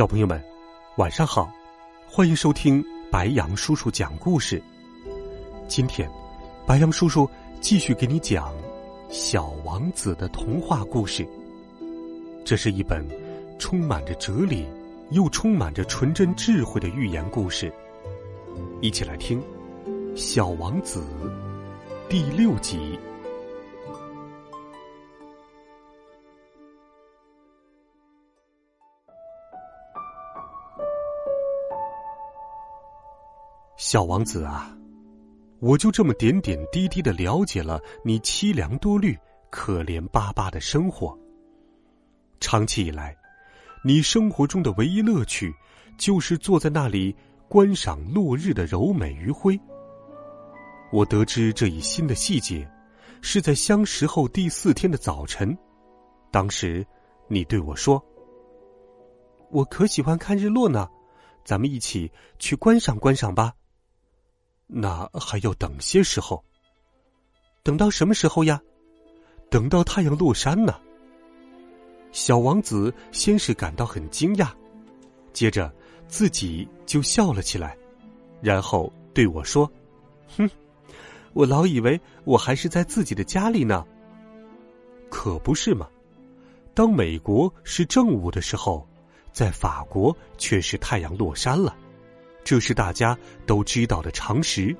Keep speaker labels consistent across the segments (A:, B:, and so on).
A: 小朋友们，晚上好！欢迎收听白羊叔叔讲故事。今天，白羊叔叔继续给你讲《小王子》的童话故事。这是一本充满着哲理又充满着纯真智慧的寓言故事。一起来听《小王子》第六集。小王子啊，我就这么点点滴滴的了解了你凄凉多虑、可怜巴巴的生活。长期以来，你生活中的唯一乐趣，就是坐在那里观赏落日的柔美余晖。我得知这一新的细节，是在相识后第四天的早晨。当时，你对我说：“我可喜欢看日落呢，咱们一起去观赏观赏吧。”那还要等些时候。等到什么时候呀？等到太阳落山呢。小王子先是感到很惊讶，接着自己就笑了起来，然后对我说：“哼，我老以为我还是在自己的家里呢。可不是嘛？当美国是正午的时候，在法国却是太阳落山了。”这是大家都知道的常识，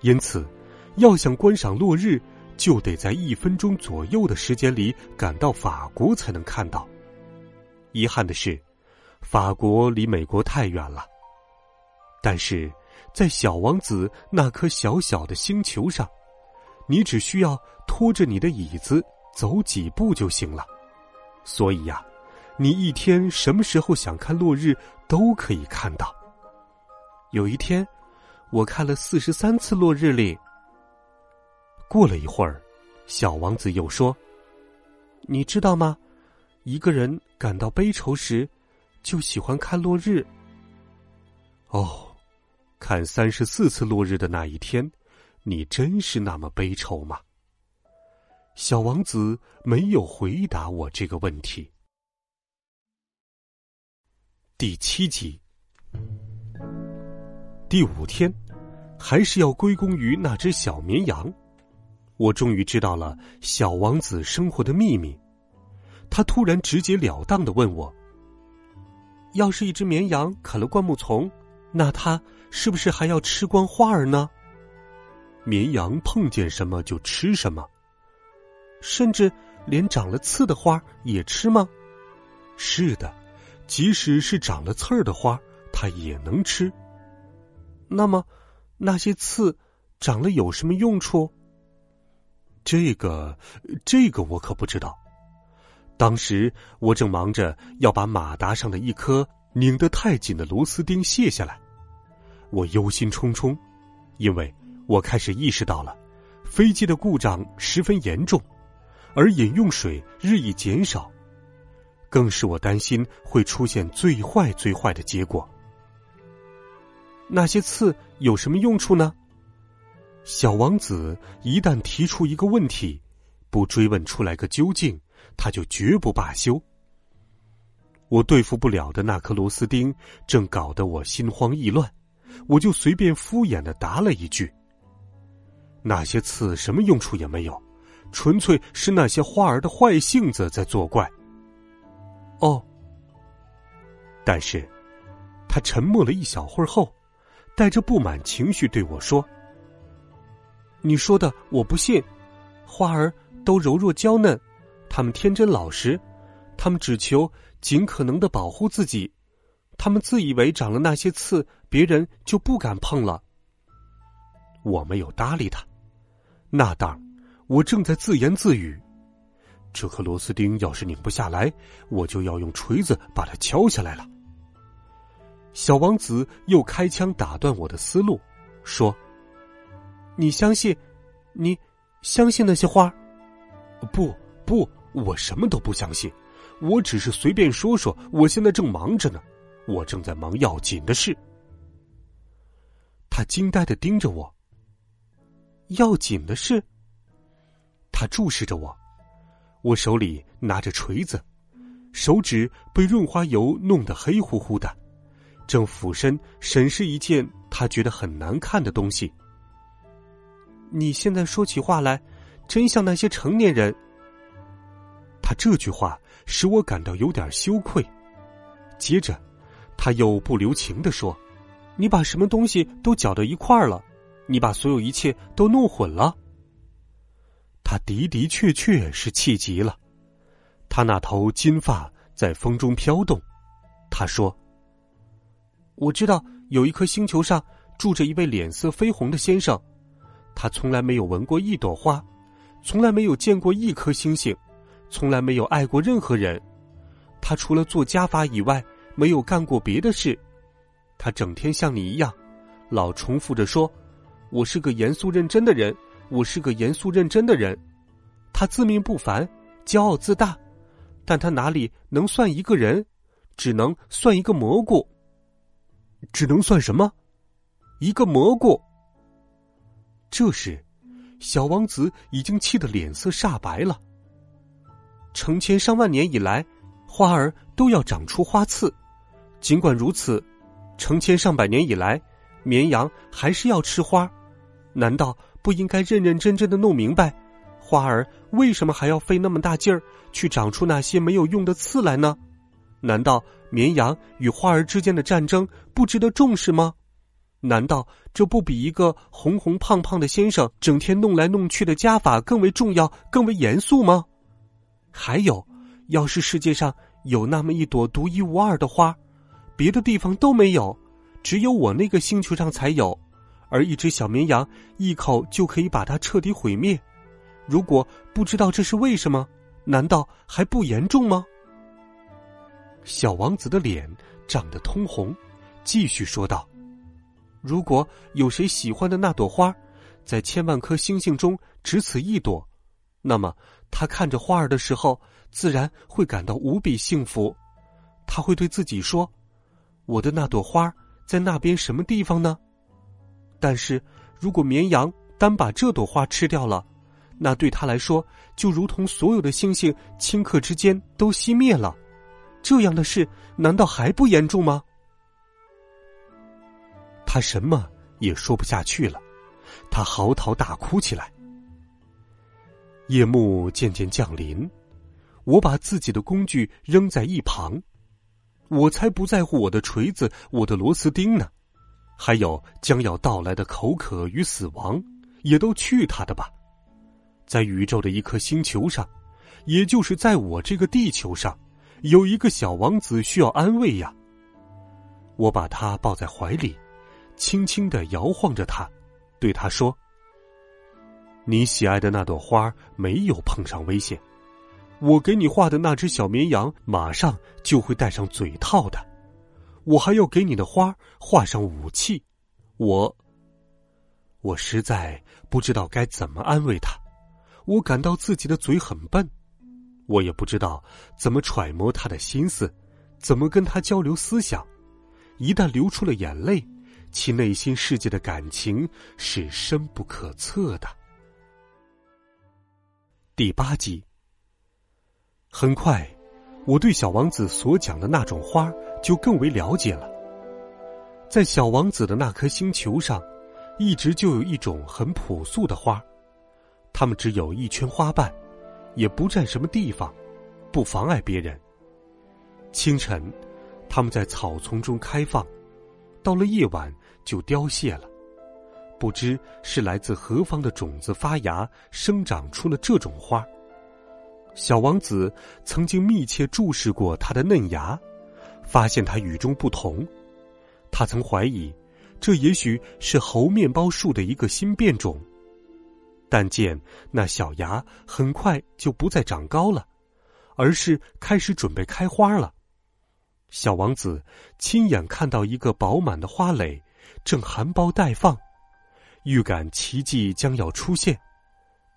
A: 因此，要想观赏落日，就得在一分钟左右的时间里赶到法国才能看到。遗憾的是，法国离美国太远了。但是，在小王子那颗小小的星球上，你只需要拖着你的椅子走几步就行了。所以呀，你一天什么时候想看落日都可以看到。有一天，我看了四十三次落日里。过了一会儿，小王子又说：“你知道吗？一个人感到悲愁时，就喜欢看落日。”哦，看三十四次落日的那一天，你真是那么悲愁吗？小王子没有回答我这个问题。第七集。第五天，还是要归功于那只小绵羊。我终于知道了小王子生活的秘密。他突然直截了当的问我：“要是一只绵羊啃了灌木丛，那它是不是还要吃光花儿呢？”绵羊碰见什么就吃什么，甚至连长了刺的花也吃吗？是的，即使是长了刺儿的花，它也能吃。那么，那些刺长了有什么用处？这个，这个我可不知道。当时我正忙着要把马达上的一颗拧得太紧的螺丝钉卸下来，我忧心忡忡，因为我开始意识到了飞机的故障十分严重，而饮用水日益减少，更是我担心会出现最坏最坏的结果。那些刺有什么用处呢？小王子一旦提出一个问题，不追问出来个究竟，他就绝不罢休。我对付不了的那颗螺丝钉，正搞得我心慌意乱，我就随便敷衍的答了一句：“那些刺什么用处也没有，纯粹是那些花儿的坏性子在作怪。”哦，但是，他沉默了一小会儿后。带着不满情绪对我说：“你说的我不信，花儿都柔弱娇嫩，他们天真老实，他们只求尽可能的保护自己，他们自以为长了那些刺，别人就不敢碰了。”我没有搭理他，那当，我正在自言自语：“这颗螺丝钉要是拧不下来，我就要用锤子把它敲下来了。”小王子又开枪打断我的思路，说：“你相信？你相信那些花？不不，我什么都不相信。我只是随便说说。我现在正忙着呢，我正在忙要紧的事。”他惊呆的盯着我。要紧的事。他注视着我，我手里拿着锤子，手指被润滑油弄得黑乎乎的。正俯身审视一件他觉得很难看的东西。你现在说起话来，真像那些成年人。他这句话使我感到有点羞愧。接着，他又不留情的说：“你把什么东西都搅到一块儿了，你把所有一切都弄混了。”他的的确确是气极了，他那头金发在风中飘动。他说。我知道有一颗星球上住着一位脸色绯红的先生，他从来没有闻过一朵花，从来没有见过一颗星星，从来没有爱过任何人。他除了做加法以外，没有干过别的事。他整天像你一样，老重复着说：“我是个严肃认真的人，我是个严肃认真的人。”他自命不凡，骄傲自大，但他哪里能算一个人？只能算一个蘑菇。只能算什么？一个蘑菇。这时，小王子已经气得脸色煞白了。成千上万年以来，花儿都要长出花刺，尽管如此，成千上百年以来，绵羊还是要吃花。难道不应该认认真真的弄明白，花儿为什么还要费那么大劲儿去长出那些没有用的刺来呢？难道？绵羊与花儿之间的战争不值得重视吗？难道这不比一个红红胖胖的先生整天弄来弄去的加法更为重要、更为严肃吗？还有，要是世界上有那么一朵独一无二的花，别的地方都没有，只有我那个星球上才有，而一只小绵羊一口就可以把它彻底毁灭，如果不知道这是为什么，难道还不严重吗？小王子的脸涨得通红，继续说道：“如果有谁喜欢的那朵花，在千万颗星星中只此一朵，那么他看着花儿的时候，自然会感到无比幸福。他会对自己说：‘我的那朵花在那边什么地方呢？’但是如果绵羊单把这朵花吃掉了，那对他来说就如同所有的星星顷刻之间都熄灭了。”这样的事难道还不严重吗？他什么也说不下去了，他嚎啕大哭起来。夜幕渐渐降临，我把自己的工具扔在一旁，我才不在乎我的锤子、我的螺丝钉呢，还有将要到来的口渴与死亡，也都去他的吧！在宇宙的一颗星球上，也就是在我这个地球上。有一个小王子需要安慰呀。我把他抱在怀里，轻轻的摇晃着他，对他说：“你喜爱的那朵花没有碰上危险，我给你画的那只小绵羊马上就会戴上嘴套的。我还要给你的花画上武器。我，我实在不知道该怎么安慰他，我感到自己的嘴很笨。”我也不知道怎么揣摩他的心思，怎么跟他交流思想。一旦流出了眼泪，其内心世界的感情是深不可测的。第八集。很快，我对小王子所讲的那种花就更为了解了。在小王子的那颗星球上，一直就有一种很朴素的花，它们只有一圈花瓣。也不占什么地方，不妨碍别人。清晨，它们在草丛中开放，到了夜晚就凋谢了。不知是来自何方的种子发芽，生长出了这种花。小王子曾经密切注视过它的嫩芽，发现它与众不同。他曾怀疑，这也许是猴面包树的一个新变种。但见那小芽很快就不再长高了，而是开始准备开花了。小王子亲眼看到一个饱满的花蕾正含苞待放，预感奇迹将要出现。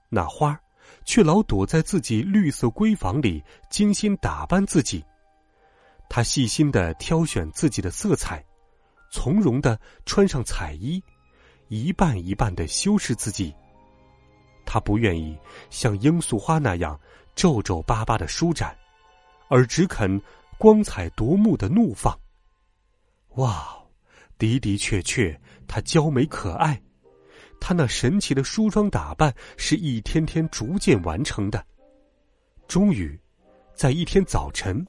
A: 那花却老躲在自己绿色闺房里，精心打扮自己。他细心的挑选自己的色彩，从容的穿上彩衣，一半一半的修饰自己。他不愿意像罂粟花那样皱皱巴巴的舒展，而只肯光彩夺目的怒放。哇，的的确确，她娇美可爱。她那神奇的梳妆打扮是一天天逐渐完成的。终于，在一天早晨，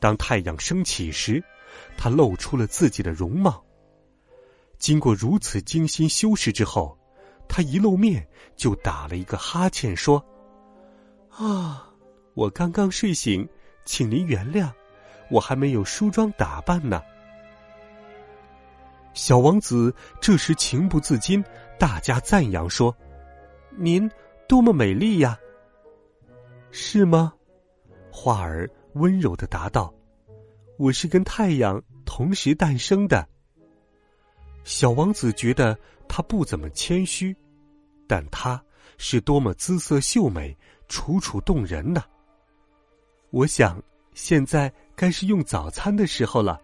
A: 当太阳升起时，她露出了自己的容貌。经过如此精心修饰之后。他一露面就打了一个哈欠，说：“啊，我刚刚睡醒，请您原谅，我还没有梳妆打扮呢。”小王子这时情不自禁大加赞扬说：“您多么美丽呀！”是吗？花儿温柔的答道：“我是跟太阳同时诞生的。”小王子觉得。他不怎么谦虚，但他是多么姿色秀美、楚楚动人呢！我想现在该是用早餐的时候了。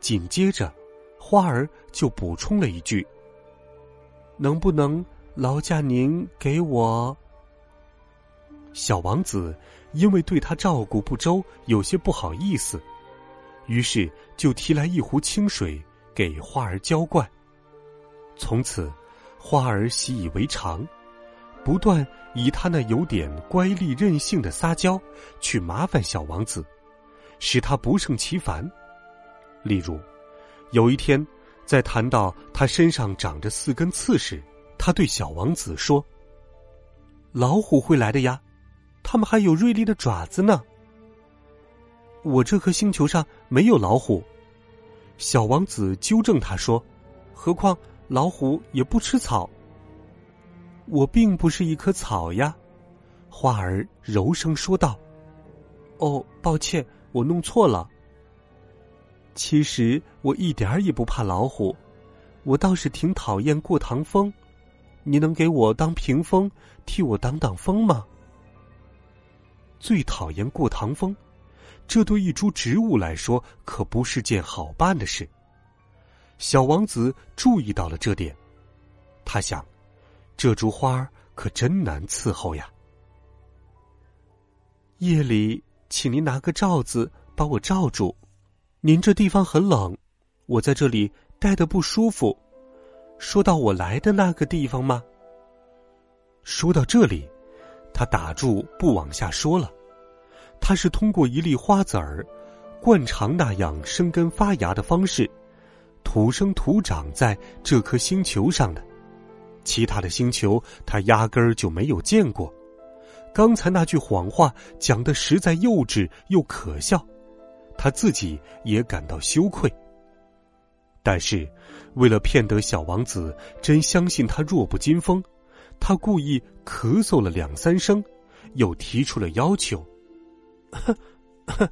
A: 紧接着，花儿就补充了一句：“能不能劳驾您给我？”小王子因为对他照顾不周，有些不好意思，于是就提来一壶清水给花儿浇灌。从此，花儿习以为常，不断以他那有点乖戾任性的撒娇去麻烦小王子，使他不胜其烦。例如，有一天，在谈到他身上长着四根刺时，他对小王子说：“老虎会来的呀，他们还有锐利的爪子呢。”我这颗星球上没有老虎，小王子纠正他说：“何况。”老虎也不吃草。我并不是一棵草呀，花儿柔声说道。哦，抱歉，我弄错了。其实我一点儿也不怕老虎，我倒是挺讨厌过堂风。你能给我当屏风，替我挡挡风吗？最讨厌过堂风，这对一株植物来说可不是件好办的事。小王子注意到了这点，他想，这株花可真难伺候呀。夜里，请您拿个罩子把我罩住。您这地方很冷，我在这里待的不舒服。说到我来的那个地方吗？说到这里，他打住不往下说了。他是通过一粒花籽儿，惯常那样生根发芽的方式。土生土长在这颗星球上的，其他的星球他压根儿就没有见过。刚才那句谎话讲的实在幼稚又可笑，他自己也感到羞愧。但是，为了骗得小王子真相信他弱不禁风，他故意咳嗽了两三声，又提出了要求：“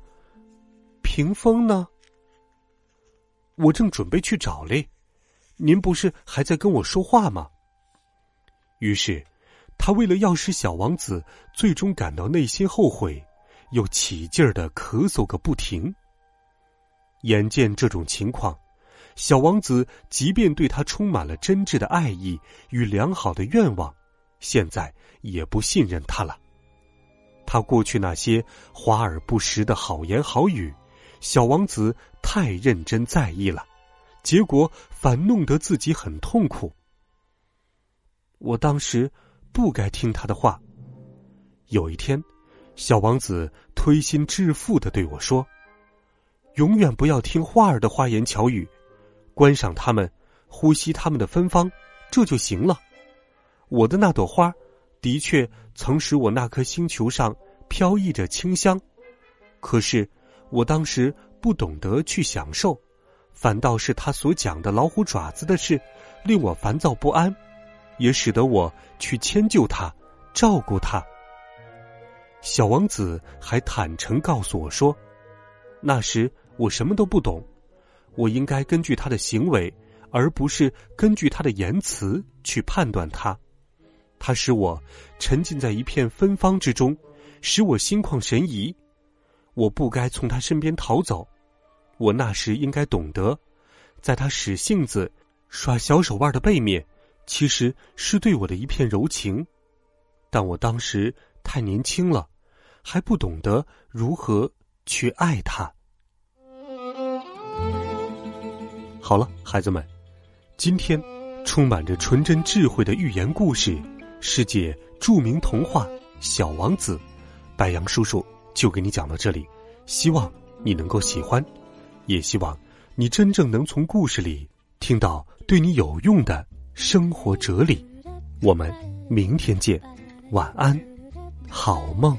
A: 屏风呢？”我正准备去找嘞，您不是还在跟我说话吗？于是，他为了要使小王子最终感到内心后悔，又起劲儿的咳嗽个不停。眼见这种情况，小王子即便对他充满了真挚的爱意与良好的愿望，现在也不信任他了。他过去那些华而不实的好言好语。小王子太认真在意了，结果反弄得自己很痛苦。我当时不该听他的话。有一天，小王子推心置腹的对我说：“永远不要听花儿的花言巧语，观赏它们，呼吸它们的芬芳，这就行了。我的那朵花，的确曾使我那颗星球上飘逸着清香，可是。”我当时不懂得去享受，反倒是他所讲的老虎爪子的事，令我烦躁不安。也使得我去迁就他，照顾他。小王子还坦诚告诉我说：“那时我什么都不懂，我应该根据他的行为，而不是根据他的言辞去判断他。他使我沉浸在一片芬芳之中，使我心旷神怡。我不该从他身边逃走，我那时应该懂得，在他使性子。”耍小手腕的背面，其实是对我的一片柔情，但我当时太年轻了，还不懂得如何去爱他。好了，孩子们，今天充满着纯真智慧的寓言故事，世界著名童话《小王子》，白杨叔叔就给你讲到这里，希望你能够喜欢，也希望你真正能从故事里听到。对你有用的生活哲理，我们明天见，晚安，好梦。